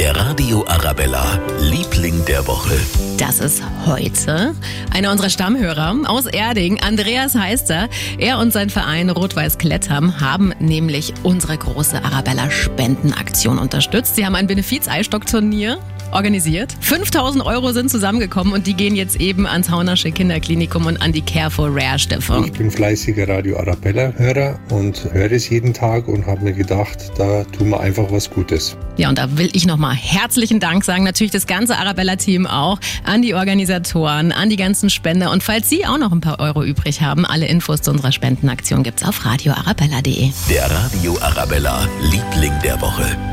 Der Radio Arabella, Liebling der Woche. Das ist heute einer unserer Stammhörer aus Erding. Andreas heißt er. Er und sein Verein Rot-Weiß Klettern haben nämlich unsere große Arabella Spendenaktion unterstützt. Sie haben ein Benefiz-Eisstock-Turnier organisiert. 5000 Euro sind zusammengekommen und die gehen jetzt eben ans Haunersche Kinderklinikum und an die Care for Rare Stiftung. Ich bin fleißiger Radio Arabella-Hörer und höre es jeden Tag und habe mir gedacht, da tun wir einfach was Gutes. Ja, und da will ich nochmal herzlichen Dank sagen. Natürlich das ganze Arabella-Team auch, an die Organisatoren, an die ganzen Spender. Und falls Sie auch noch ein paar Euro übrig haben, alle Infos zu unserer Spendenaktion gibt's auf radioarabella.de. Der Radio Arabella, Liebling der Woche.